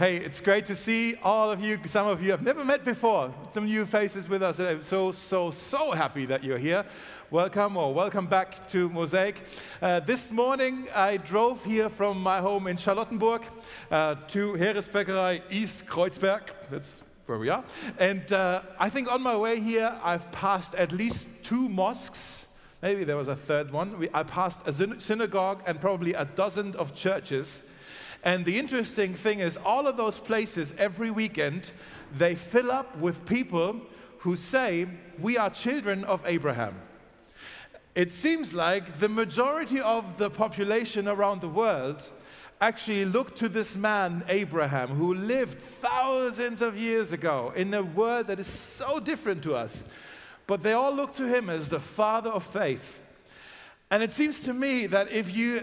Hey, it's great to see all of you. Some of you I've never met before. Some new faces with us. I'm so, so, so happy that you're here. Welcome or welcome back to Mosaic. Uh, this morning I drove here from my home in Charlottenburg uh, to Heeresbäckerei East Kreuzberg. That's where we are. And uh, I think on my way here I've passed at least two mosques. Maybe there was a third one. We, I passed a synagogue and probably a dozen of churches. And the interesting thing is, all of those places every weekend, they fill up with people who say, We are children of Abraham. It seems like the majority of the population around the world actually look to this man, Abraham, who lived thousands of years ago in a world that is so different to us. But they all look to him as the father of faith. And it seems to me that if you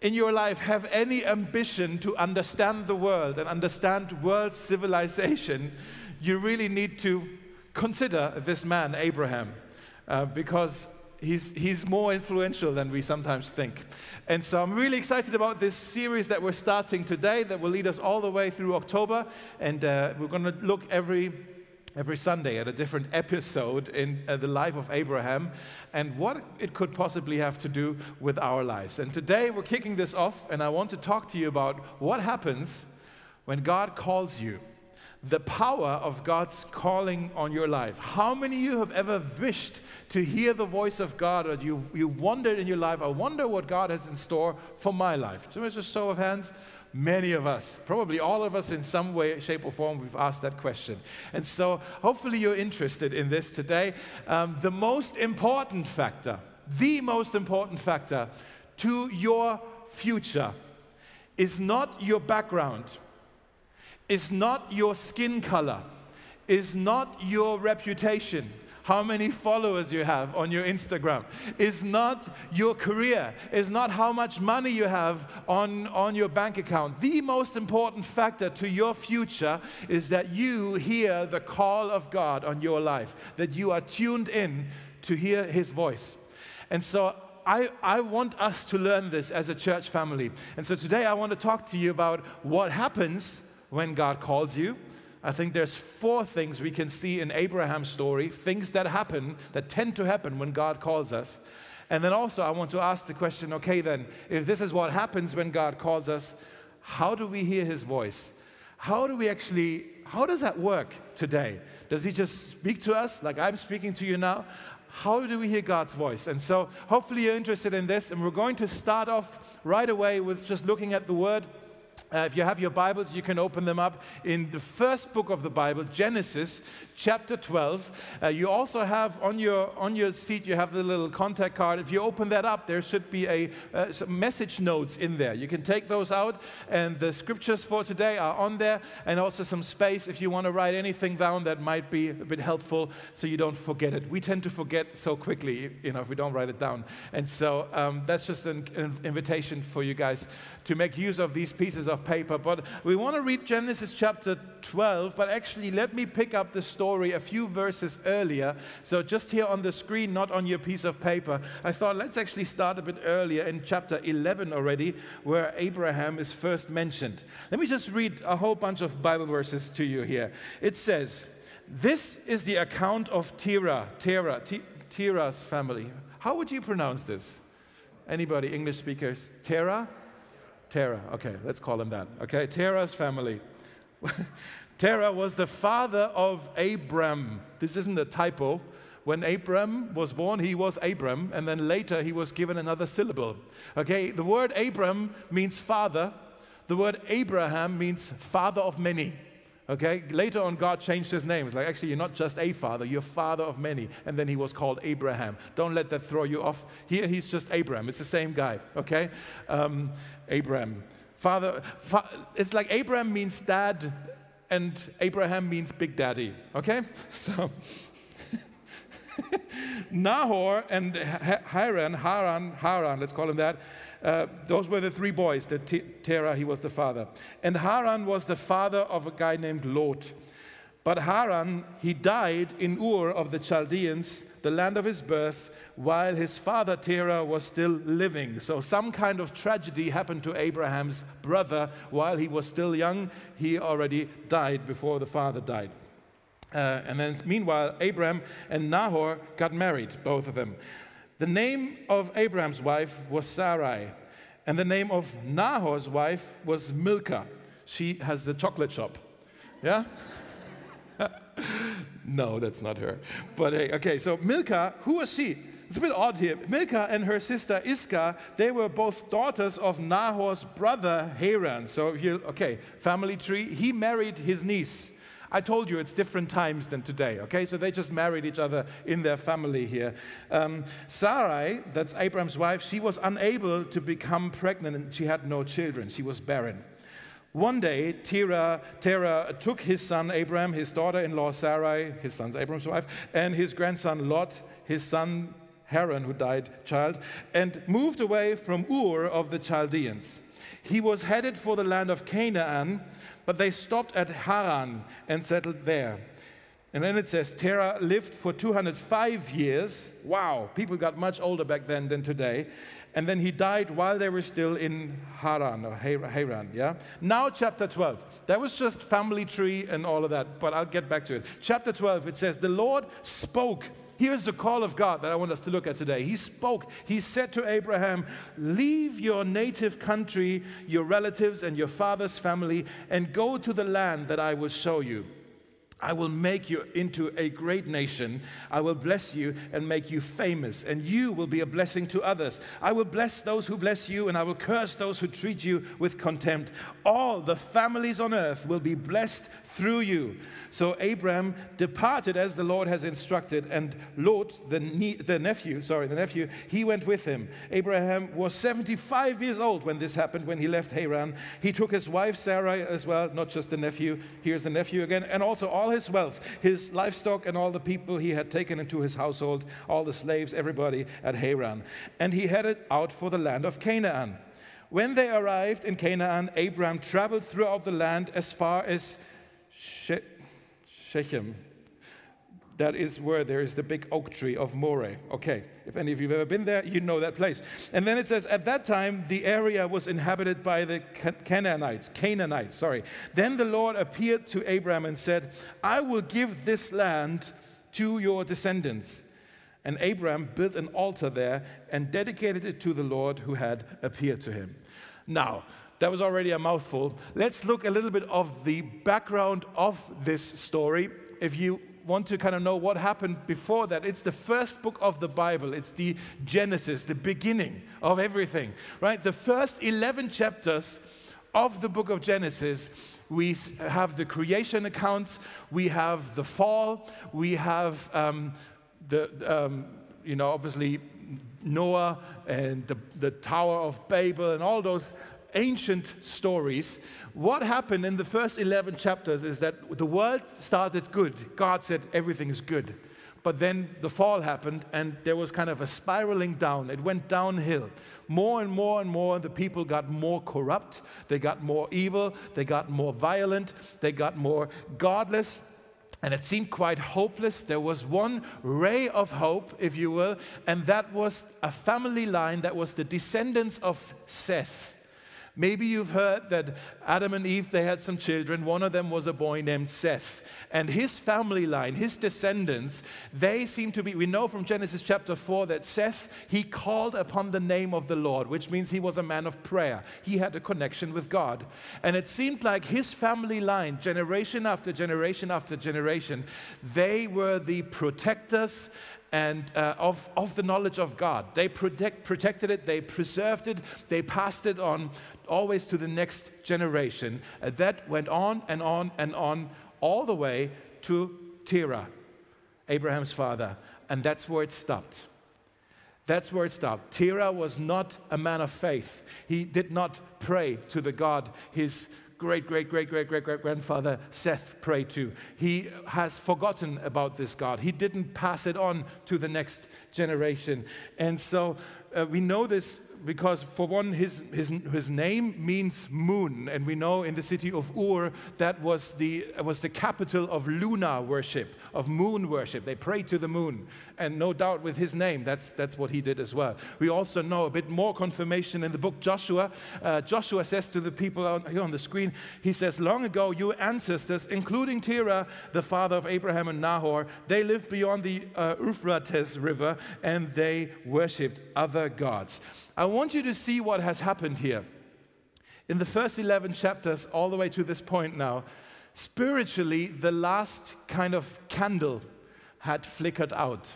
in your life have any ambition to understand the world and understand world civilization, you really need to consider this man, Abraham, uh, because he's, he's more influential than we sometimes think. And so I'm really excited about this series that we're starting today that will lead us all the way through October. And uh, we're going to look every every Sunday at a different episode in uh, the life of Abraham and what it could possibly have to do with our lives. And today we're kicking this off, and I want to talk to you about what happens when God calls you. The power of God's calling on your life. How many of you have ever wished to hear the voice of God, or you, you wondered in your life, I wonder what God has in store for my life? So, just show of hands. Many of us, probably all of us in some way, shape, or form, we've asked that question. And so hopefully you're interested in this today. Um, the most important factor, the most important factor to your future is not your background, is not your skin color, is not your reputation how many followers you have on your Instagram, is not your career, is not how much money you have on, on your bank account. The most important factor to your future is that you hear the call of God on your life, that you are tuned in to hear His voice. And so I, I, want us to learn this as a church family. And so today I want to talk to you about what happens when God calls you. I think there's four things we can see in Abraham's story, things that happen, that tend to happen when God calls us. And then also, I want to ask the question okay, then, if this is what happens when God calls us, how do we hear his voice? How do we actually, how does that work today? Does he just speak to us like I'm speaking to you now? How do we hear God's voice? And so, hopefully, you're interested in this. And we're going to start off right away with just looking at the word uh, if you have your Bibles, you can open them up in the first book of the Bible, Genesis, chapter 12. Uh, you also have on your, on your seat, you have the little contact card. If you open that up, there should be a, uh, some message notes in there. You can take those out, and the scriptures for today are on there, and also some space if you want to write anything down that might be a bit helpful so you don't forget it. We tend to forget so quickly, you know, if we don't write it down. And so um, that's just an, an invitation for you guys to make use of these pieces of paper. But we want to read Genesis chapter 12, but actually, let me pick up the story a few verses earlier. So, just here on the screen, not on your piece of paper, I thought let's actually start a bit earlier in chapter 11 already, where Abraham is first mentioned. Let me just read a whole bunch of Bible verses to you here. It says, This is the account of Terah, Terah, Terah's family. How would you pronounce this? Anybody, English speakers? Terah? Terah, okay, let's call him that. Okay, Terah's family. Terah was the father of Abram. This isn't a typo. When Abram was born, he was Abram, and then later he was given another syllable. Okay, the word Abram means father. The word Abraham means father of many. Okay, later on, God changed his name. It's like, actually, you're not just a father, you're father of many. And then he was called Abraham. Don't let that throw you off. Here, he's just Abram. It's the same guy. Okay, um, Abraham. Father, fa- it's like Abram means dad and Abraham means big daddy, okay? So Nahor and Haran, Haran, Haran, let's call him that, uh, those were the three boys. The Terah, he was the father. And Haran was the father of a guy named Lot. But Haran, he died in Ur of the Chaldeans, the land of his birth, while his father Terah was still living. So, some kind of tragedy happened to Abraham's brother while he was still young. He already died before the father died. Uh, and then, meanwhile, Abraham and Nahor got married, both of them. The name of Abraham's wife was Sarai, and the name of Nahor's wife was Milcah. She has the chocolate shop. Yeah? no, that's not her. But hey, okay, so Milcah, who was she? It's a bit odd here. Milcah and her sister Iscah, they were both daughters of Nahor's brother Haran. So here, okay, family tree. He married his niece. I told you it's different times than today, okay? So they just married each other in their family here. Um, Sarai, that's Abraham's wife, she was unable to become pregnant and she had no children. She was barren. One day, Terah, Terah took his son Abraham, his daughter in law Sarai, his son's Abraham's wife, and his grandson Lot, his son Haran, who died child, and moved away from Ur of the Chaldeans. He was headed for the land of Canaan, but they stopped at Haran and settled there. And then it says Terah lived for 205 years. Wow, people got much older back then than today and then he died while they were still in Haran or Haran. Yeah. Now chapter 12. That was just family tree and all of that, but I'll get back to it. Chapter 12. It says the Lord spoke. Here's the call of God that I want us to look at today. He spoke. He said to Abraham, Leave your native country, your relatives, and your father's family, and go to the land that I will show you. I will make you into a great nation. I will bless you and make you famous, and you will be a blessing to others. I will bless those who bless you, and I will curse those who treat you with contempt. All the families on earth will be blessed through you. So Abraham departed as the Lord has instructed, and Lot, the, ne- the nephew, sorry, the nephew, he went with him. Abraham was 75 years old when this happened, when he left Haran. He took his wife Sarai as well, not just the nephew. Here's the nephew again, and also all his wealth, his livestock, and all the people he had taken into his household, all the slaves, everybody at Haran. And he headed out for the land of Canaan. When they arrived in Canaan, Abraham traveled throughout the land as far as she- Shechem. That is where there is the big oak tree of Moreh. Okay, if any of you have ever been there, you know that place. And then it says, at that time, the area was inhabited by the Canaanites, Canaanites, sorry. Then the Lord appeared to Abraham and said, I will give this land to your descendants. And Abraham built an altar there and dedicated it to the Lord who had appeared to him. Now, that was already a mouthful. Let's look a little bit of the background of this story. If you want to kind of know what happened before that, it's the first book of the Bible. It's the Genesis, the beginning of everything, right? The first 11 chapters of the book of Genesis, we have the creation accounts, we have the fall, we have um, the, um, you know, obviously Noah and the, the Tower of Babel and all those ancient stories, what happened in the first 11 chapters is that the world started good. God said everything is good. But then the fall happened and there was kind of a spiraling down. It went downhill. More and more and more, the people got more corrupt, they got more evil, they got more violent, they got more godless, and it seemed quite hopeless. There was one ray of hope, if you will, and that was a family line that was the descendants of Seth. Maybe you've heard that Adam and Eve, they had some children. One of them was a boy named Seth. And his family line, his descendants, they seem to be, we know from Genesis chapter 4 that Seth, he called upon the name of the Lord, which means he was a man of prayer. He had a connection with God. And it seemed like his family line, generation after generation after generation, they were the protectors and uh, of, of the knowledge of God. They protect, protected it, they preserved it, they passed it on always to the next generation. Uh, that went on and on and on, all the way to Terah, Abraham's father. And that's where it stopped. That's where it stopped. Terah was not a man of faith. He did not pray to the God his great, great, great, great, great, great grandfather Seth prayed to. He has forgotten about this God. He didn't pass it on to the next generation. And so uh, we know this because, for one, his, his, his name means moon, and we know in the city of Ur that was the, was the capital of lunar worship, of moon worship. They prayed to the moon, and no doubt with his name, that's, that's what he did as well. We also know a bit more confirmation in the book Joshua. Uh, Joshua says to the people on, here on the screen, he says, Long ago, your ancestors, including Terah, the father of Abraham and Nahor, they lived beyond the uh, Euphrates River and they worshipped other gods. I want you to see what has happened here. In the first 11 chapters, all the way to this point now, spiritually, the last kind of candle had flickered out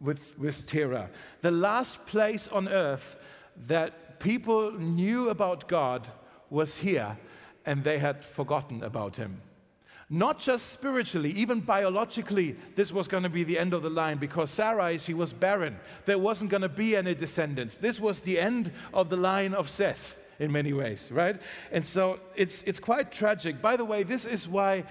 with, with Terah. The last place on earth that people knew about God was here, and they had forgotten about him. Not just spiritually, even biologically, this was going to be the end of the line because Sarai, she was barren. There wasn't going to be any descendants. This was the end of the line of Seth in many ways, right? And so it's, it's quite tragic. By the way, this is why.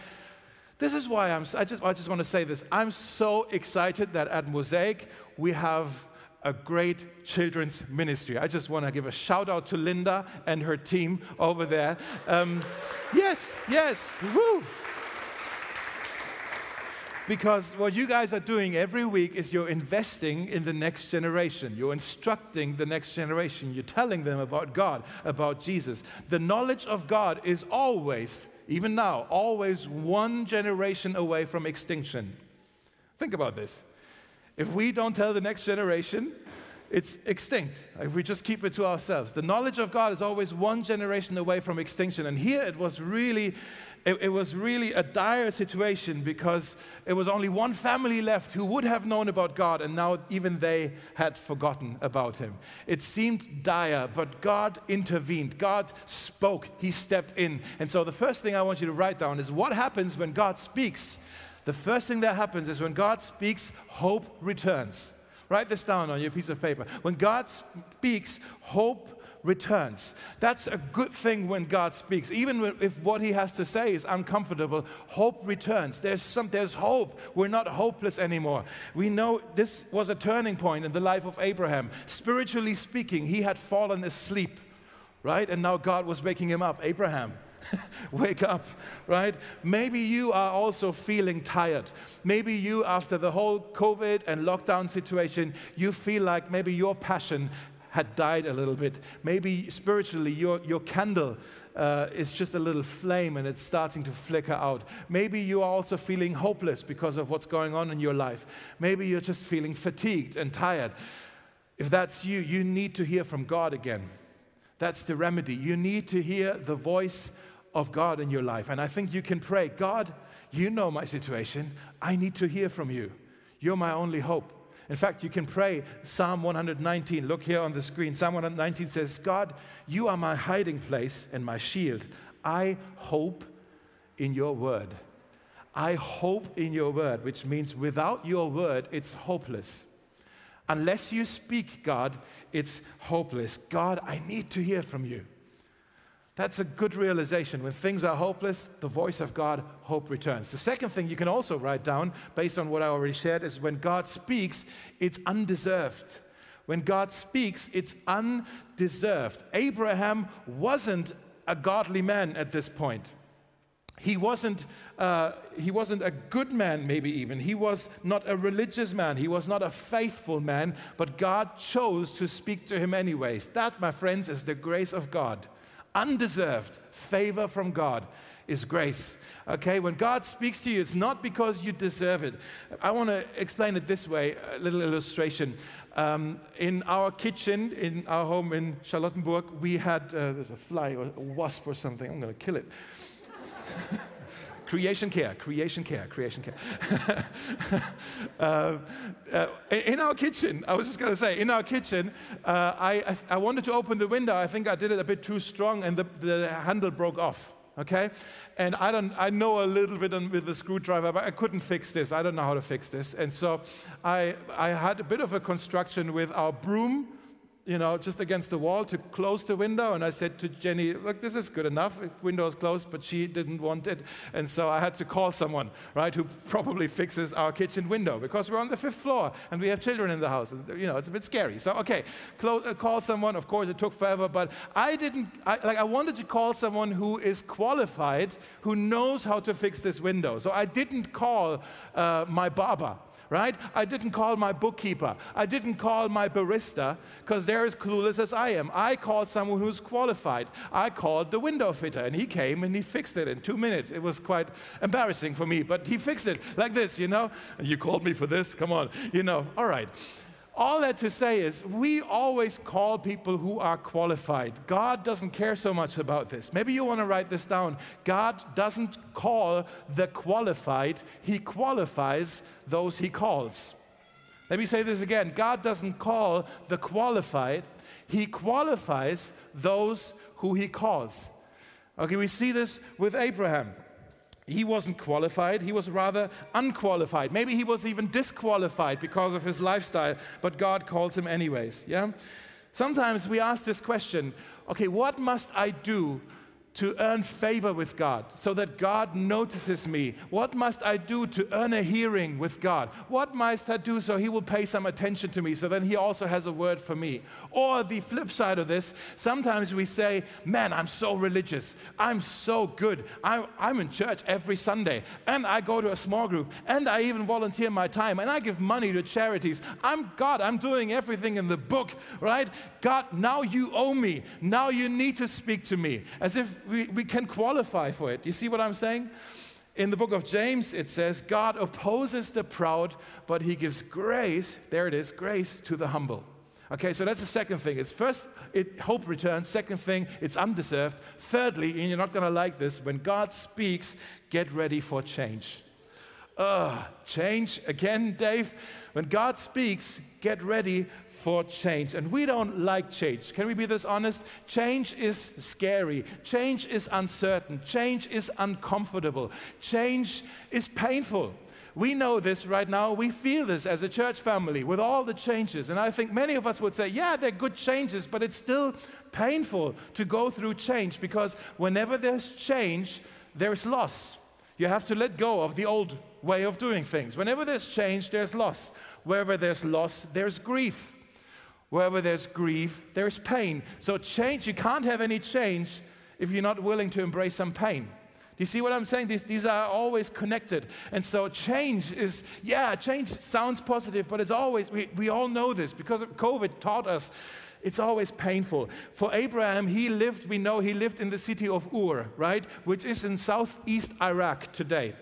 This is why I'm, I just, I just want to say this. I'm so excited that at Mosaic we have a great children's ministry. I just want to give a shout out to Linda and her team over there. Um, yes, yes, woo! Because what you guys are doing every week is you're investing in the next generation. You're instructing the next generation. You're telling them about God, about Jesus. The knowledge of God is always, even now, always one generation away from extinction. Think about this. If we don't tell the next generation, it's extinct if we just keep it to ourselves. The knowledge of God is always one generation away from extinction. And here it was really it, it, was really a dire situation because it was only one family left who would have known about God, and now even they had forgotten about Him. It seemed dire, but God intervened. God spoke. He stepped in. And so the first thing I want you to write down is what happens when God speaks. The first thing that happens is when God speaks, hope returns. Write this down on your piece of paper. When God speaks, hope returns. That's a good thing when God speaks. Even if what he has to say is uncomfortable, hope returns. There's, some, there's hope. We're not hopeless anymore. We know this was a turning point in the life of Abraham. Spiritually speaking, he had fallen asleep, right? And now God was waking him up. Abraham, wake up, right? Maybe you are also feeling tired. Maybe you, after the whole COVID and lockdown situation, you feel like maybe your passion had died a little bit. Maybe spiritually, your, your candle uh, is just a little flame and it's starting to flicker out. Maybe you are also feeling hopeless because of what's going on in your life. Maybe you're just feeling fatigued and tired. If that's you, you need to hear from God again. That's the remedy. You need to hear the voice of God in your life. And I think you can pray God, you know my situation. I need to hear from you. You're my only hope. In fact, you can pray Psalm 119. Look here on the screen. Psalm 119 says, God, you are my hiding place and my shield. I hope in your word. I hope in your word, which means without your word, it's hopeless. Unless you speak, God, it's hopeless. God, I need to hear from you. That's a good realization. When things are hopeless, the voice of God, hope returns. The second thing you can also write down, based on what I already shared, is when God speaks, it's undeserved. When God speaks, it's undeserved. Abraham wasn't a godly man at this point. He wasn't, uh, he wasn't a good man, maybe even. He was not a religious man. He was not a faithful man, but God chose to speak to him anyways. That, my friends, is the grace of God undeserved favor from God is grace. Okay, when God speaks to you, it's not because you deserve it. I want to explain it this way a little illustration. Um, in our kitchen, in our home in Charlottenburg, we had, uh, there's a fly or a wasp or something, I'm going to kill it. Creation care, creation care, creation care. uh, uh, in our kitchen, I was just going to say, in our kitchen, uh, I, I wanted to open the window. I think I did it a bit too strong and the, the handle broke off okay? And I don't, I know a little bit with the screwdriver, but I couldn't fix this. I don't know how to fix this. And so I, I had a bit of a construction with our broom you know, just against the wall to close the window. And I said to Jenny, look, this is good enough. The window is closed, but she didn't want it. And so I had to call someone, right, who probably fixes our kitchen window because we're on the fifth floor and we have children in the house. And, you know, it's a bit scary. So, okay, uh, call someone. Of course, it took forever, but I didn't, I, like, I wanted to call someone who is qualified, who knows how to fix this window. So I didn't call uh, my barber right? I didn't call my bookkeeper. I didn't call my barista because they're as clueless as I am. I called someone who's qualified. I called the window fitter and he came and he fixed it in two minutes. It was quite embarrassing for me, but he fixed it like this, you know? You called me for this? Come on, you know, all right. All that to say is, we always call people who are qualified. God doesn't care so much about this. Maybe you want to write this down. God doesn't call the qualified, He qualifies those He calls. Let me say this again God doesn't call the qualified, He qualifies those who He calls. Okay, we see this with Abraham. He wasn't qualified, he was rather unqualified. Maybe he was even disqualified because of his lifestyle, but God calls him anyways. Yeah? Sometimes we ask this question okay, what must I do to earn favor with God so that God notices me? What must I do to earn a hearing with God? What must I do so He will pay some attention to me so then He also has a word for me? Or the flip side of this, sometimes we say, Man, I'm so religious. I'm so good. I'm, I'm in church every Sunday and I go to a small group and I even volunteer my time and I give money to charities. I'm God. I'm doing everything in the book, right? God, now you owe me. Now you need to speak to me as if we, we can qualify for it. You see what I'm saying? In the book of James, it says, God opposes the proud, but he gives grace, there it is, grace to the humble. Okay, so that's the second thing. It's first, it, hope returns. Second thing, it's undeserved. Thirdly, and you're not going to like this, when God speaks, get ready for change. Ugh, change again, Dave. When God speaks, get ready for change. And we don't like change. Can we be this honest? Change is scary. Change is uncertain. Change is uncomfortable. Change is painful. We know this right now. We feel this as a church family with all the changes. And I think many of us would say, yeah, they're good changes, but it's still painful to go through change because whenever there's change, there's loss. You have to let go of the old way of doing things. Whenever there's change, there's loss. Wherever there's loss, there's grief. Wherever there's grief, there's pain. So, change, you can't have any change if you're not willing to embrace some pain. Do you see what I'm saying? These, these are always connected. And so, change is, yeah, change sounds positive, but it's always, we, we all know this because COVID taught us it's always painful. For Abraham, he lived, we know he lived in the city of Ur, right? Which is in southeast Iraq today.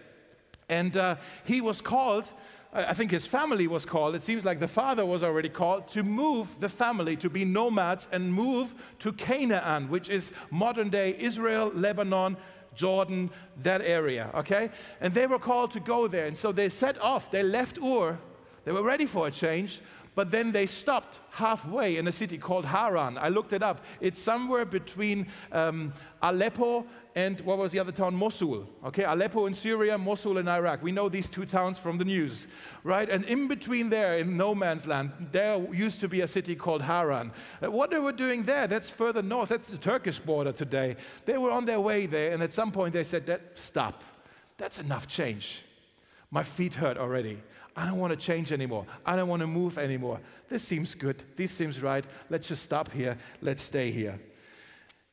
And uh, he was called I think his family was called, it seems like the father was already called to move the family to be nomads and move to Canaan, which is modern day Israel, Lebanon, Jordan, that area, okay? And they were called to go there. And so they set off, they left Ur, they were ready for a change, but then they stopped halfway in a city called Haran. I looked it up. It's somewhere between um, Aleppo and what was the other town? Mosul. Okay, Aleppo in Syria, Mosul in Iraq. We know these two towns from the news, right? And in between there, in no man's land, there used to be a city called Haran. Uh, what they were doing there, that's further north. That's the Turkish border today. They were on their way there, and at some point they said, that, "Stop. That's enough change. My feet hurt already. I don't want to change anymore. I don't want to move anymore. This seems good. This seems right. Let's just stop here. Let's stay here."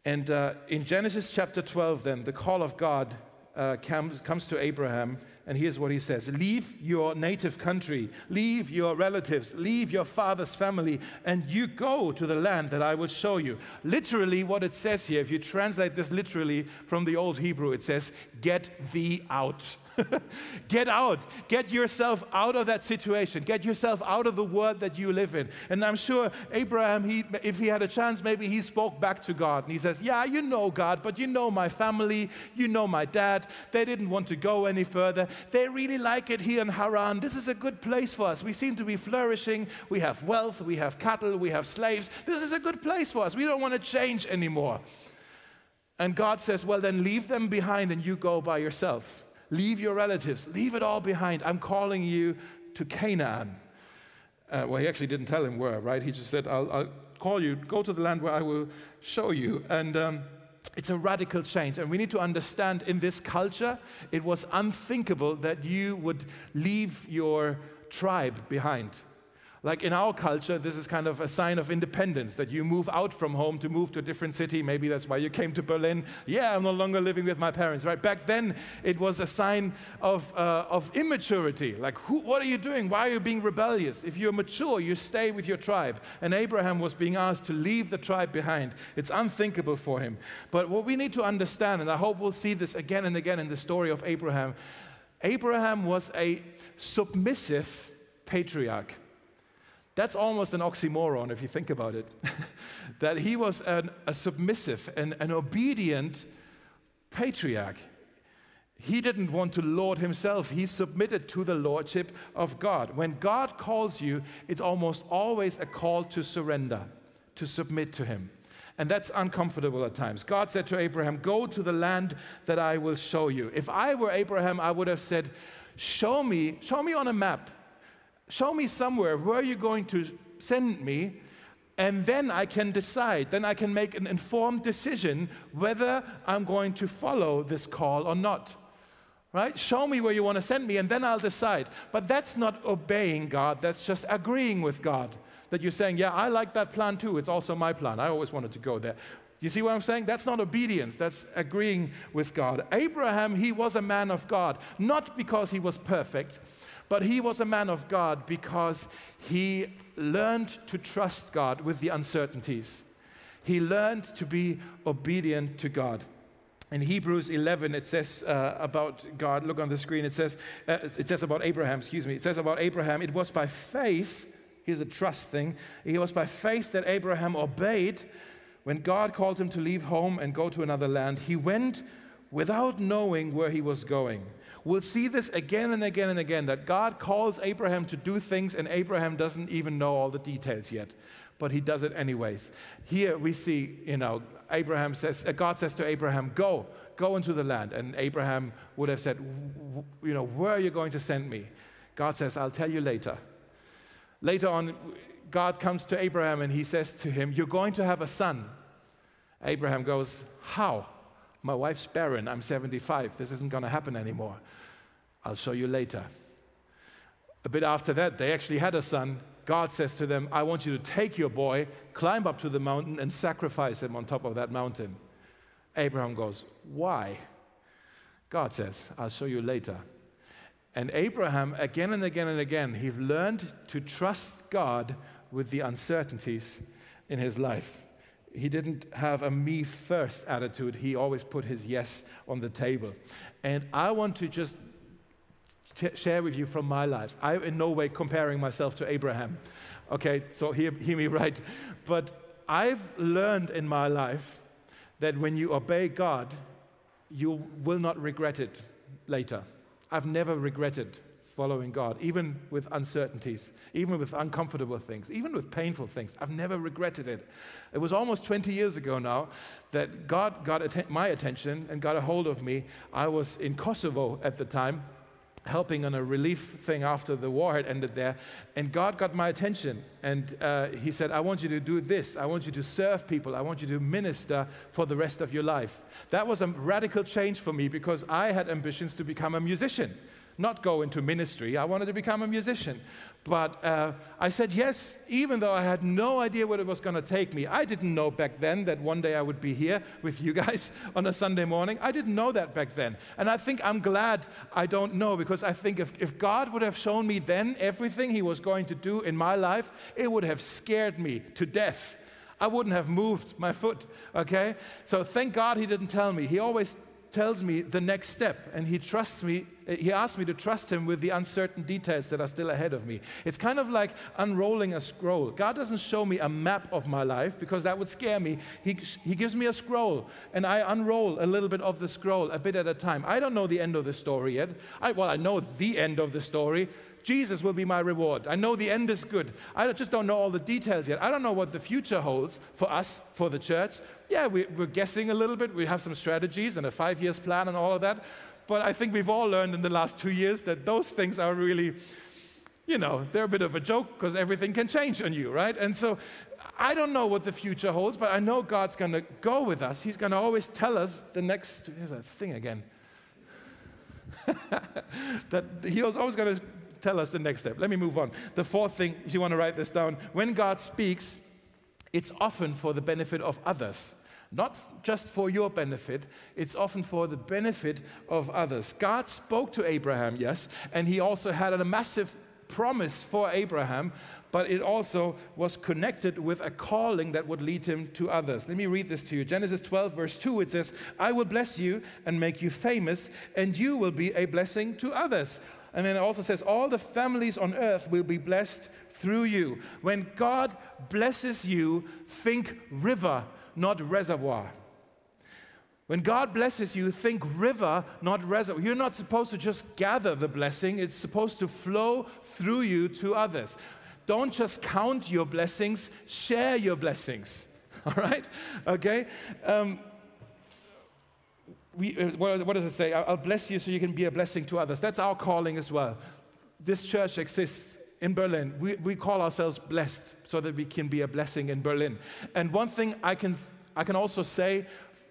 And uh, in Genesis chapter 12, then, the call of God uh, comes, comes to Abraham, and here's what he says Leave your native country, leave your relatives, leave your father's family, and you go to the land that I will show you. Literally, what it says here, if you translate this literally from the Old Hebrew, it says, Get thee out. get out. Get yourself out of that situation. Get yourself out of the world that you live in. And I'm sure Abraham, he, if he had a chance, maybe he spoke back to God and he says, Yeah, you know God, but you know my family, you know my dad. They didn't want to go any further. They really like it here in Haran. This is a good place for us. We seem to be flourishing. We have wealth, we have cattle, we have slaves. This is a good place for us. We don't want to change anymore. And God says, Well, then leave them behind and you go by yourself. Leave your relatives, leave it all behind. I'm calling you to Canaan. Uh, well, he actually didn't tell him where, right? He just said, I'll, I'll, call you, go to the land where I will show you. And um, it's a radical change. And we need to understand in this culture, it was unthinkable that you would leave your tribe behind. Like in our culture, this is kind of a sign of independence that you move out from home to move to a different city. Maybe that's why you came to Berlin. Yeah, I'm no longer living with my parents, right? Back then, it was a sign of, uh, of immaturity. Like, who, what are you doing? Why are you being rebellious? If you're mature, you stay with your tribe. And Abraham was being asked to leave the tribe behind. It's unthinkable for him. But what we need to understand, and I hope we'll see this again and again in the story of Abraham, Abraham was a submissive patriarch. That's almost an oxymoron if you think about it. that he was an, a submissive and an obedient patriarch. He didn't want to lord himself, he submitted to the lordship of God. When God calls you, it's almost always a call to surrender, to submit to him. And that's uncomfortable at times. God said to Abraham, Go to the land that I will show you. If I were Abraham, I would have said, Show me, show me on a map show me somewhere where you're going to send me, and then I can decide. Then I can make an informed decision whether I'm going to follow this call or not. Right? Show me where you want to send me, and then I'll decide. But that's not obeying God, that's just agreeing with God. That you're saying, Yeah, I like that plan too. It's also my plan. I always wanted to go there. You see what I'm saying? That's not obedience, that's agreeing with God. Abraham, he was a man of God, not because he was perfect, but he was a man of God because he learned to trust God with the uncertainties. He learned to be obedient to God. In Hebrews 11, it says uh, about God, look on the screen, it says, uh, it says about Abraham, excuse me, it says about Abraham, it was by faith, here's a trust thing, it was by faith that Abraham obeyed when God called him to leave home and go to another land. He went without knowing where he was going. We'll see this again and again and again that God calls Abraham to do things and Abraham doesn't even know all the details yet, but he does it anyways. Here we see, you know, Abraham says, uh, God says to Abraham, Go, go into the land. And Abraham would have said, You know, where are you going to send me? God says, I'll tell you later. Later on, God comes to Abraham and he says to him, You're going to have a son. Abraham goes, How? My wife's barren. I'm 75. This isn't going to happen anymore. I'll show you later. A bit after that, they actually had a son. God says to them, I want you to take your boy, climb up to the mountain, and sacrifice him on top of that mountain. Abraham goes, Why? God says, I'll show you later. And Abraham, again and again and again, he learned to trust God with the uncertainties in his life he didn't have a me first attitude. He always put his yes on the table. And I want to just t- share with you from my life. I'm in no way comparing myself to Abraham. Okay, so hear, hear me right. But I've learned in my life that when you obey God, you will not regret it later. I've never regretted following God, even with uncertainties, even with uncomfortable things, even with painful things. I've never regretted it. It was almost 20 years ago now that God got my attention and got a hold of me. I was in Kosovo at the time. Helping on a relief thing after the war had ended there. And God got my attention. And uh, He said, I want you to do this. I want you to serve people. I want you to minister for the rest of your life. That was a radical change for me because I had ambitions to become a musician not go into ministry. I wanted to become a musician. But uh, I said yes, even though I had no idea where it was going to take me. I didn't know back then that one day I would be here with you guys on a Sunday morning. I didn't know that back then. And I think I'm glad I don't know because I think if, if God would have shown me then everything He was going to do in my life, it would have scared me to death. I wouldn't have moved my foot, okay? So thank God He didn't tell me. He always tells me the next step and he trusts me uh, he asks me to trust him with the uncertain details that are still ahead of me. It's kind of like unrolling a scroll. God doesn't show me a map of my life because that would scare me. He, he gives me a scroll and i unroll a little bit of the scroll a bit at a time. I don't know the end of the story yet. I, well i know the end of the story Jesus will be my reward. I know the end is good. I just don't know all the details yet. I don't know what the future holds for us, for the church. Yeah, we, are guessing a little bit. We have some strategies and a five years plan and all of that. But I think we've all learned in the last two years that those things are really, you know, they're a bit of a joke because everything can change on you, right? And so I don't know what the future holds, but I know God's going to go with us. He's going to always tell us the next. Here's a thing again. that He was always going to tell us the next step. Let me move on. The fourth thing, if you want to write this down, when God speaks, it's often for the benefit of others. Not just for your benefit, it's often for the benefit of others. God spoke to Abraham, yes, and he also had a massive promise for Abraham, but it also was connected with a calling that would lead him to others. Let me read this to you. Genesis 12, verse 2, it says, I will bless you and make you famous, and you will be a blessing to others. And then it also says, All the families on earth will be blessed through you. When God blesses you, think river, not reservoir. When God blesses you, think river, not reservoir. You're not supposed to just gather the blessing, it's supposed to flow through you to others. Don't just count your blessings, share your blessings. All right? Okay? Um, we, uh, what, what, does it say? I'll bless you so you can be a blessing to others. That's our calling as well. This church exists in Berlin. We, we call ourselves blessed so that we can be a blessing in Berlin. And one thing I can, I can also say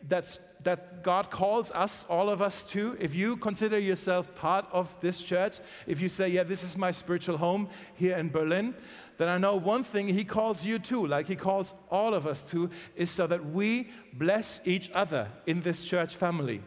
that's, that God calls us, all of us, to. If you consider yourself part of this church, if you say, Yeah, this is my spiritual home here in Berlin, then I know one thing He calls you to, like He calls all of us to, is so that we bless each other in this church family,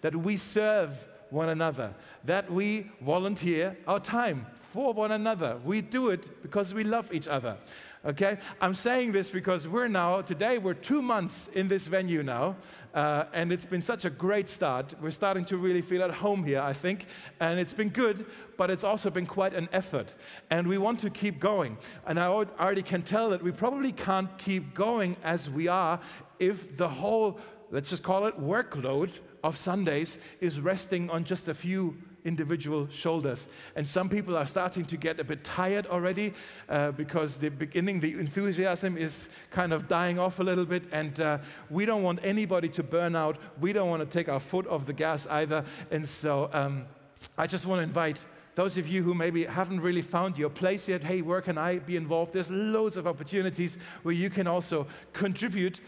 that we serve one another, that we volunteer our time for one another. We do it because we love each other. Okay? I'm saying this because we're now, today, we're two months in this venue now, uh, and it's been such a great start. We're starting to really feel at home here, I think, and it's been good, but it's also been quite an effort. And we want to keep going. And I already can tell that we probably can't keep going as we are if the whole, let's just call it workload of Sundays is resting on just a few individual shoulders. And some people are starting to get a bit tired already uh, because the beginning, the enthusiasm is kind of dying off a little bit. And uh, we don't want anybody to burn out. We don't want to take our foot off the gas either. And so um, I just want to invite those of you who maybe haven't really found your place yet, hey, where can I be involved? There's loads of opportunities where you can also contribute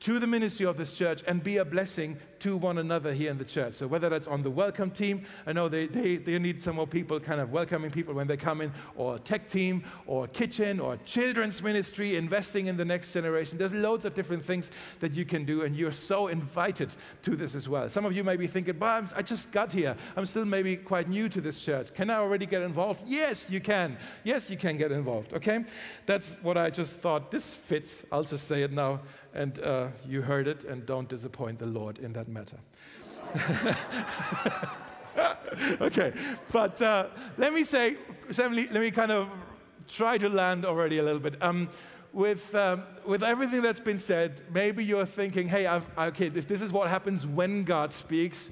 to the ministry of this church and be a blessing to one another here in the church. So, whether that's on the welcome team, I know they, they, they need some more people kind of welcoming people when they come in, or tech team, or kitchen, or children's ministry, investing in the next generation. There's loads of different things that you can do, and you're so invited to this as well. Some of you may be thinking, but I just got here. I'm still maybe quite new to this church. Can I already get involved? Yes, you can. Yes, you can get involved, okay? That's what I just thought. This fits. I'll just say it now and uh, you heard it, and don't disappoint the Lord in that matter. okay, but uh, let me say, let me kind of try to land already a little bit. Um, with, um, with everything that's been said, maybe you're thinking, hey, I've, okay, if this is what happens when God speaks,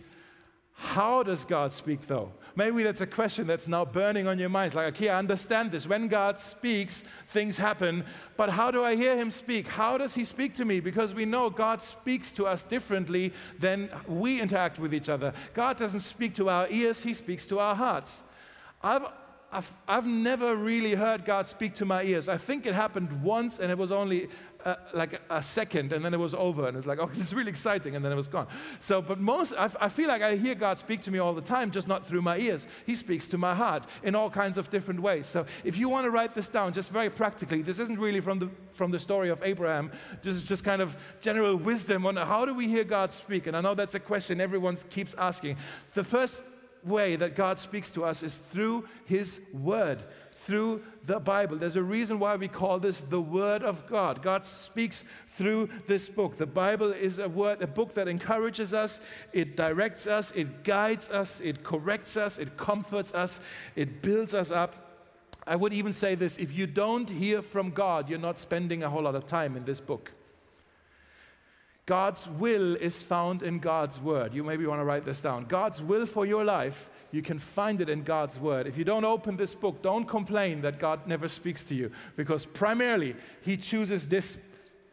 how does God speak though? Maybe that's a question that's now burning on your minds. Like, okay, I understand this. When God speaks, things happen. But how do I hear Him speak? How does He speak to me? Because we know God speaks to us differently than we interact with each other. God doesn't speak to our ears, He speaks to our hearts. I've I've, I've never really heard God speak to my ears. I think it happened once and it was only like a second and then it was over and it was like, oh, is really exciting and then it was gone. So, but most, I, I feel like I hear God speak to me all the time, just not through my ears. He speaks to my heart in all kinds of different ways. So if you want to write this down, just very practically, this isn't really from the, from the story of Abraham, this is just kind of general wisdom on how do we hear God speak? And I know that's a question everyone keeps asking. The first way that God speaks to us is through His Word, through the Bible. There's a reason why we call this the Word of God. God speaks through this book. The Bible is a word, a book that encourages us, it directs us, it guides us, it corrects us, it comforts us, it builds us up. I would even say this if you don't hear from God, you're not spending a whole lot of time in this book. God's will is found in God's word. You maybe want to write this down. God's will for your life, you can find it in God's word. If you don't open this book, don't complain that God never speaks to you because primarily He chooses this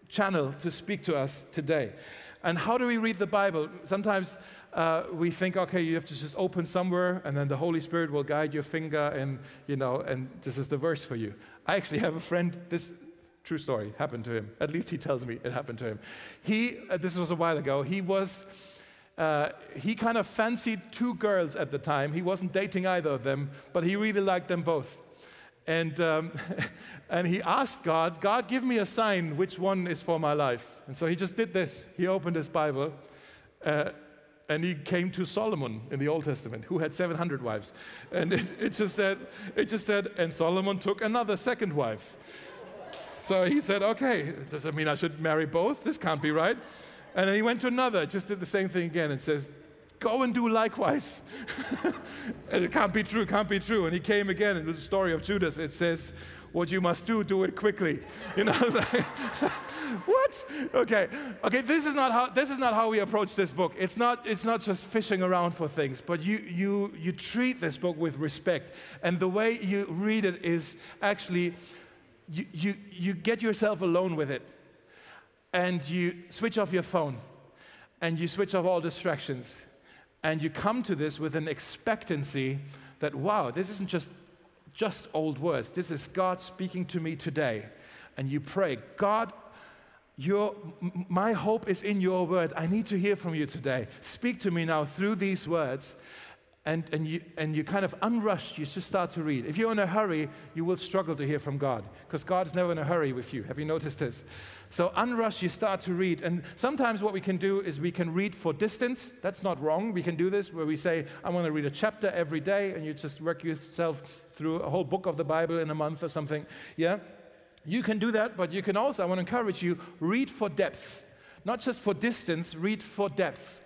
channel to speak to us today. And how do we read the Bible? Sometimes uh, we think, okay, you have to just open somewhere and then the Holy Spirit will guide your finger and, you know, and this is the verse for you. I actually have a friend, this True story, happened to him. At least he tells me it happened to him. He, uh, this was a while ago, he was, uh, he kind of fancied two girls at the time. He wasn't dating either of them, but he really liked them both. And, um, and he asked God, God, give me a sign which one is for my life. And so he just did this. He opened his Bible uh, and he came to Solomon in the Old Testament, who had 700 wives. And it, it, just said, it just said, and Solomon took another second wife. So he said, okay, does that mean I should marry both? This can't be right. And then he went to another, just did the same thing again, and says, Go and do likewise. and it can't be true, can't be true. And he came again in the story of Judas. It says, What you must do, do it quickly. You know, what? Okay, okay. This is not how this is not how we approach this book. It's not it's not just fishing around for things, but you you you treat this book with respect, and the way you read it is actually you you you get yourself alone with it, and you switch off your phone, and you switch off all distractions, and you come to this with an expectancy that, wow, this isn't just, just old words. This is God speaking to me today. And you pray, God, your, my hope is in your word. I need to hear from you today. Speak to me now through these words and, and, you, and you kind of unrushed, you just start to read. If you're in a hurry, you will struggle to hear from God because God's never in a hurry with you. Have you noticed this? So, unrushed, you start to read. And sometimes what we can do is we can read for distance. That's not wrong. We can do this where we say, I want to read a chapter every day, and you just work yourself through a whole book of the Bible in a month or something. Yeah? You can do that, but you can also, I want to encourage you, read for depth. Not just for distance, read for depth.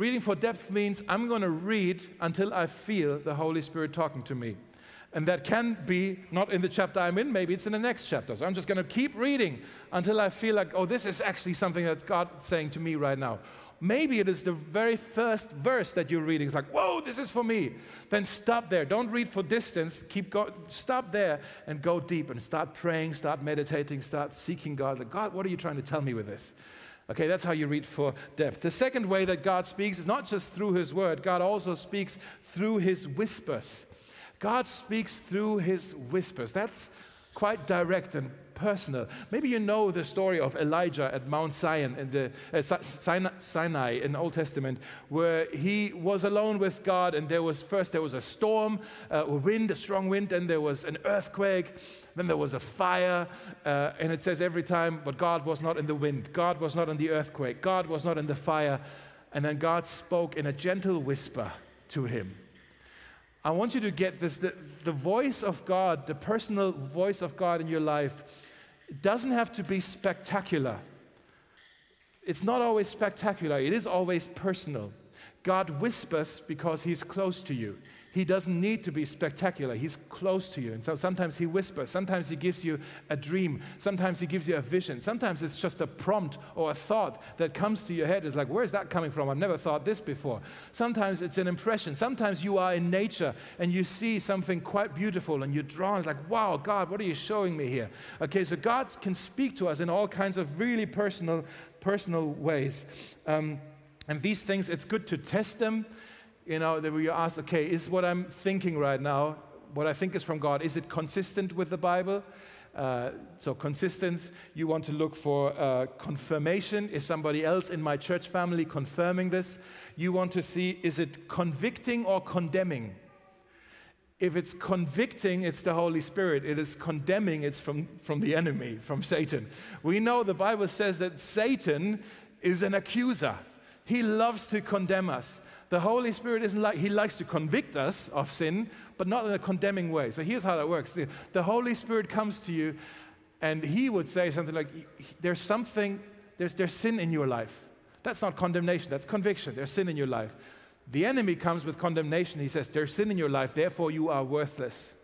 Reading for depth means I'm going to read until I feel the Holy Spirit talking to me. And that can be not in the chapter I'm in, maybe it's in the next chapter. So I'm just going to keep reading until I feel like, oh, this is actually something that's God saying to me right now. Maybe it is the very first verse that you're reading. It's like, whoa, this is for me. Then stop there. Don't read for distance. Keep go- stop there and go deep and start praying, start meditating, start seeking God. Like, God, what are you trying to tell me with this? Okay, that's how you read for depth. The second way that God speaks is not just through His word, God also speaks through His whispers. God speaks through His whispers. That's quite direct and personal. Maybe you know the story of Elijah at Mount Zion in the uh, Sinai in the Old Testament, where he was alone with God, and there was first there was a storm, uh, a wind, a strong wind, then there was an earthquake, then there was a fire, uh, and it says every time, but God was not in the wind, God was not in the earthquake, God was not in the fire, and then God spoke in a gentle whisper to him. I want you to get this the, the voice of God, the personal voice of God in your life, doesn't have to be spectacular. It's not always spectacular, it is always personal. God whispers because He's close to you. He doesn't need to be spectacular. He's close to you. And so sometimes he whispers. Sometimes he gives you a dream. Sometimes he gives you a vision. Sometimes it's just a prompt or a thought that comes to your head. It's like, where's that coming from? I've never thought this before. Sometimes it's an impression. Sometimes you are in nature and you see something quite beautiful and you're drawn. It's like, wow, God, what are you showing me here? Okay, so God can speak to us in all kinds of really personal, personal ways. Um, and these things, it's good to test them you know, that we ask, okay, is what I'm thinking right now, what I think is from God, is it consistent with the Bible? Uh, so, consistency, you want to look for uh, confirmation. Is somebody else in my church family confirming this? You want to see, is it convicting or condemning? If it's convicting, it's the Holy Spirit. It is condemning, it's from, from the enemy, from Satan. We know the Bible says that Satan is an accuser, he loves to condemn us. The Holy Spirit isn't like, He likes to convict us of sin, but not in a condemning way. So here's how that works the, the Holy Spirit comes to you, and He would say something like, There's something, there's, there's sin in your life. That's not condemnation, that's conviction. There's sin in your life. The enemy comes with condemnation. He says, There's sin in your life, therefore you are worthless.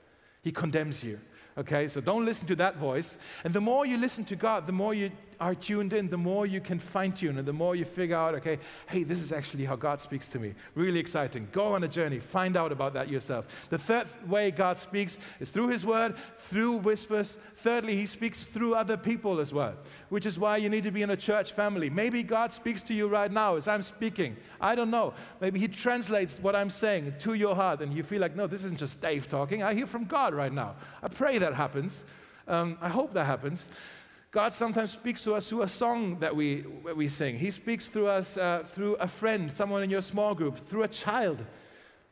He condemns you. Okay, so don't listen to that voice. And the more you listen to God, the more you are tuned in, the more you can fine tune and the more you figure out, okay, hey, this is actually how God speaks to me. Really exciting. Go on a journey, find out about that yourself. The third way God speaks is through His Word, through whispers. Thirdly, He speaks through other people as well, which is why you need to be in a church family. Maybe God speaks to you right now as I'm speaking. I don't know. Maybe He translates what I'm saying to your heart and you feel like, no, this isn't just Dave talking. I hear from God right now. I pray that happens. Um, I hope that happens. God sometimes speaks to us through a song that we, we sing. He speaks through us uh, through a friend, someone in your small group, through a child.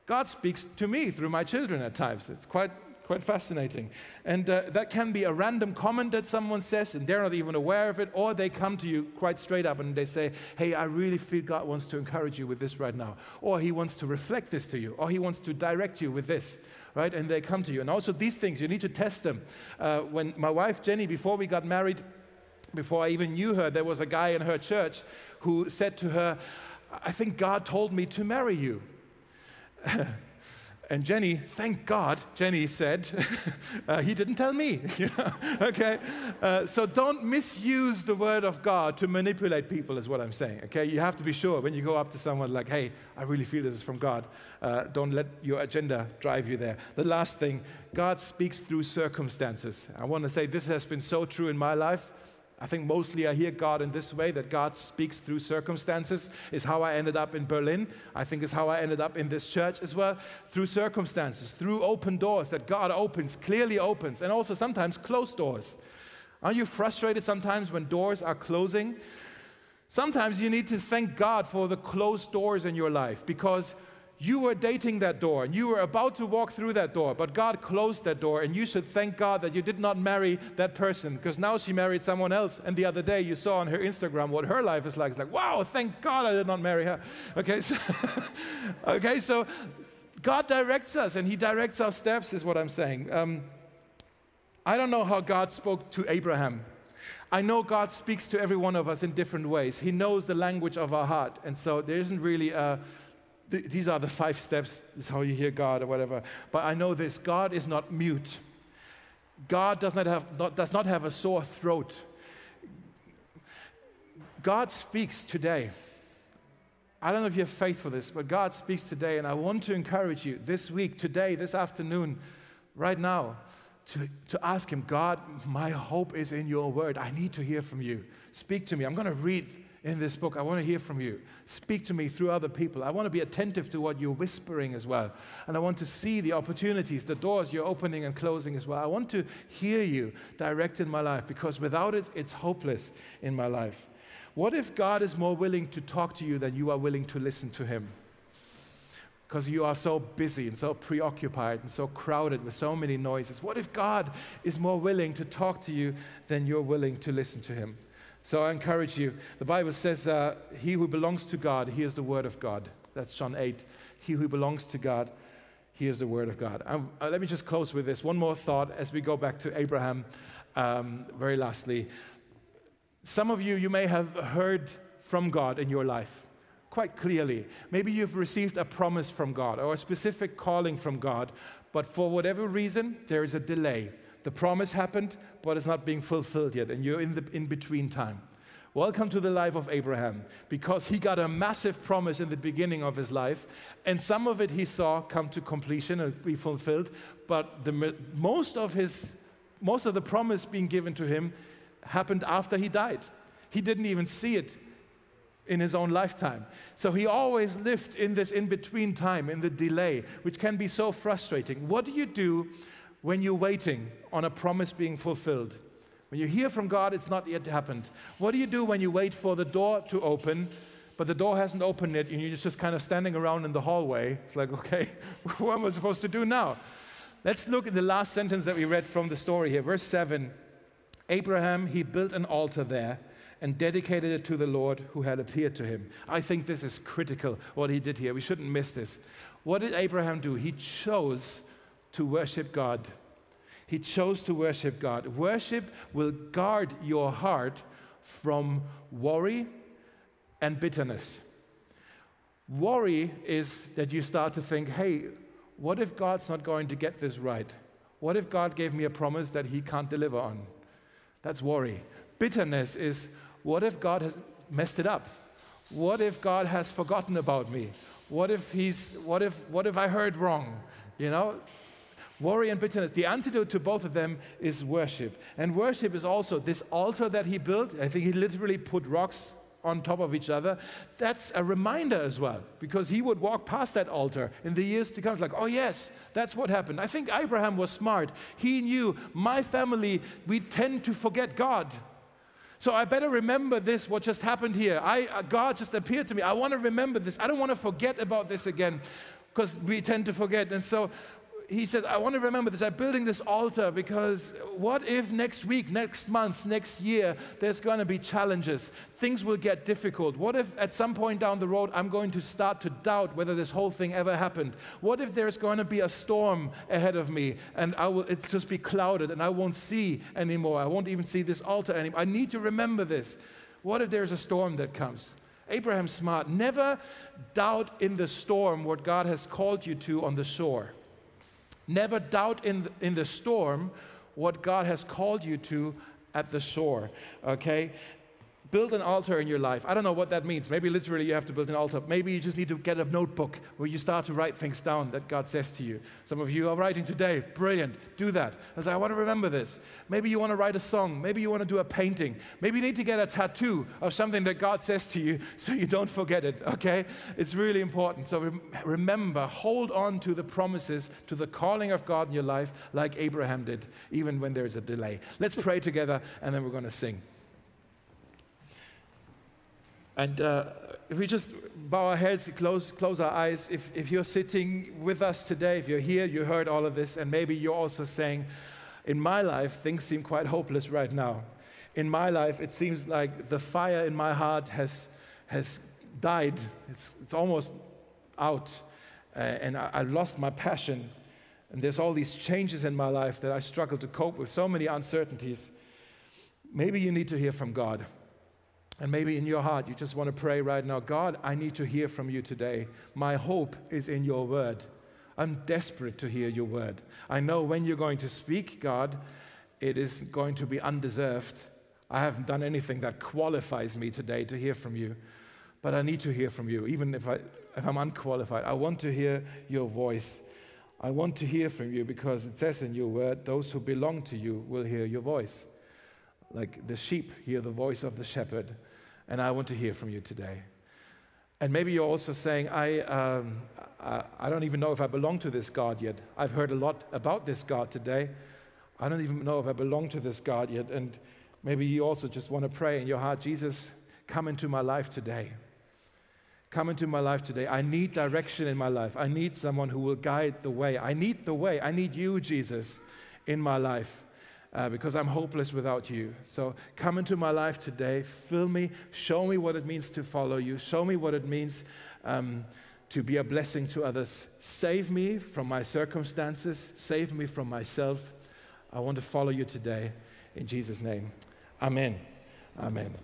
God speaks to me through my children at times. It's quite, quite fascinating. And uh, that can be a random comment that someone says, and they're not even aware of it, or they come to you quite straight up and they say, Hey, I really feel God wants to encourage you with this right now. Or He wants to reflect this to you, or He wants to direct you with this right? And they come to you. And also these things, you need to test them. Uh, when my wife Jenny, before we got married, before I even knew her, there was a guy in her church who said to her, I think God told me to marry you. And Jenny, thank God, Jenny said, uh, he didn't tell me. Okay? Uh, so don't misuse the word of God to manipulate people, is what I'm saying. Okay? You have to be sure when you go up to someone like, hey, I really feel this is from God. Uh, don't let your agenda drive you there. The last thing, God speaks through circumstances. I want to say this has been so true in my life. I think mostly I hear God in this way that God speaks through circumstances, is how I ended up in Berlin. I think is how I ended up in this church as well. Through circumstances, through open doors that God opens, clearly opens, and also sometimes closed doors. Aren't you frustrated sometimes when doors are closing? Sometimes you need to thank God for the closed doors in your life because you were dating that door and you were about to walk through that door, but God closed that door, and you should thank God that you did not marry that person because now she married someone else. And the other day you saw on her Instagram what her life is like. It's like, wow, thank God I did not marry her. Okay, so, okay, so God directs us and He directs our steps, is what I'm saying. Um, I don't know how God spoke to Abraham. I know God speaks to every one of us in different ways. He knows the language of our heart. And so there isn't really a th- these are the five steps. This is how you hear God or whatever. But I know this God is not mute. God does not have, not, does not have a sore throat. God speaks today. I don't know if you have faith for this, but God speaks today, and I want to encourage you this week, today, this afternoon, right now, to, to ask Him, God, my hope is in your word. I need to hear from you. Speak to me. I'm going to read in this book. I want to hear from you. Speak to me through other people. I want to be attentive to what you're whispering as well. And I want to see the opportunities, the doors you're opening and closing as well. I want to hear you direct in my life because without it, it's hopeless in my life. What if God is more willing to talk to you than you are willing to listen to Him? Because you are so busy and so preoccupied and so crowded with so many noises. What if God is more willing to talk to you than you're willing to listen to Him? So I encourage you. The Bible says, uh, He who belongs to God hears the word of God. That's John 8. He who belongs to God hears the word of God. Um, uh, let me just close with this. One more thought as we go back to Abraham, um, very lastly. Some of you, you may have heard from God in your life quite clearly. Maybe you've received a promise from God or a specific calling from God, but for whatever reason, there is a delay. The promise happened, but it's not being fulfilled yet, and you're in the in between time. Welcome to the life of Abraham, because he got a massive promise in the beginning of his life, and some of it he saw come to completion and be fulfilled, but the, most of his most of the promise being given to him happened after he died. He didn't even see it in his own lifetime. So he always lived in this in between time, in the delay, which can be so frustrating. What do you do when you're waiting on a promise being fulfilled. When you hear from God, it's not yet happened. What do you do when you wait for the door to open, but the door hasn't opened yet, and you're just kind of standing around in the hallway? It's like, okay, what am I supposed to do now? Let's look at the last sentence that we read from the story here, verse 7. Abraham, he built an altar there and dedicated it to the Lord who had appeared to him. I think this is critical, what he did here. We shouldn't miss this. What did Abraham do? He chose to worship God. He chose to worship God. Worship will guard your heart from worry and bitterness. Worry is that you start to think, hey, what if God's not going to get this right? What if God gave me a promise that He can't deliver on? That's worry. Bitterness is, what if God has messed it up? What if God has forgotten about me? What if he's what if what if I heard wrong? You know, Worry and bitterness. The antidote to both of them is worship. And worship is also this altar that he built. I think he literally put rocks on top of each other. That's a reminder as well, because he would walk past that altar in the years to come. It's like, oh, yes, that's what happened. I think Abraham was smart. He knew my family, we tend to forget God. So I better remember this, what just happened here. I, uh, God just appeared to me. I want to remember this. I don't want to forget about this again because we tend to forget. And so he said, I want to remember this. I'm building this altar because what if next week, next month, next year, there's going to be challenges? Things will get difficult. What if at some point down the road, I'm going to start to doubt whether this whole thing ever happened? What if there's going to be a storm ahead of me and I will, it's just be clouded and I won't see anymore? I won't even see this altar anymore. I need to remember this. What if there's a storm that comes? Abraham smart. Never doubt in the storm what God has called you to on the shore. Never doubt in the, in the storm what God has called you to at the shore. Okay? Build an altar in your life. I don't know what that means. Maybe literally you have to build an altar. Maybe you just need to get a notebook where you start to write things down that God says to you. Some of you are writing today. Brilliant. Do that. I say, I want to remember this. Maybe you want to write a song. Maybe you want to do a painting. Maybe you need to get a tattoo of something that God says to you so you don't forget it. Okay? It's really important. So remember, hold on to the promises, to the calling of God in your life, like Abraham did, even when there's a delay. Let's pray together and then we're going to sing. And uh, if we just bow our heads, close, close our eyes, if, if you're sitting with us today, if you're here, you heard all of this, and maybe you're also saying, In my life, things seem quite hopeless right now. In my life, it seems like the fire in my heart has, has died, it's, it's almost out, uh, and I, I lost my passion. And there's all these changes in my life that I struggle to cope with, so many uncertainties. Maybe you need to hear from God. And maybe in your heart, you just want to pray right now God, I need to hear from you today. My hope is in your word. I'm desperate to hear your word. I know when you're going to speak, God, it is going to be undeserved. I haven't done anything that qualifies me today to hear from you, but I need to hear from you, even if, I, if I'm unqualified. I want to hear your voice. I want to hear from you because it says in your word, those who belong to you will hear your voice. Like the sheep hear the voice of the shepherd. And I want to hear from you today. And maybe you're also saying, I, um, I, I don't even know if I belong to this God yet. I've heard a lot about this God today. I don't even know if I belong to this God yet. And maybe you also just want to pray in your heart, Jesus, come into my life today. Come into my life today. I need direction in my life. I need someone who will guide the way. I need the way. I need you, Jesus, in my life uh, because I'm hopeless without you. So come into my life today, fill me, show me what it means to follow you, show me what it means um, to be a blessing to others. Save me from my circumstances, save me from myself. I want to follow you today in Jesus' name. Amen. Amen.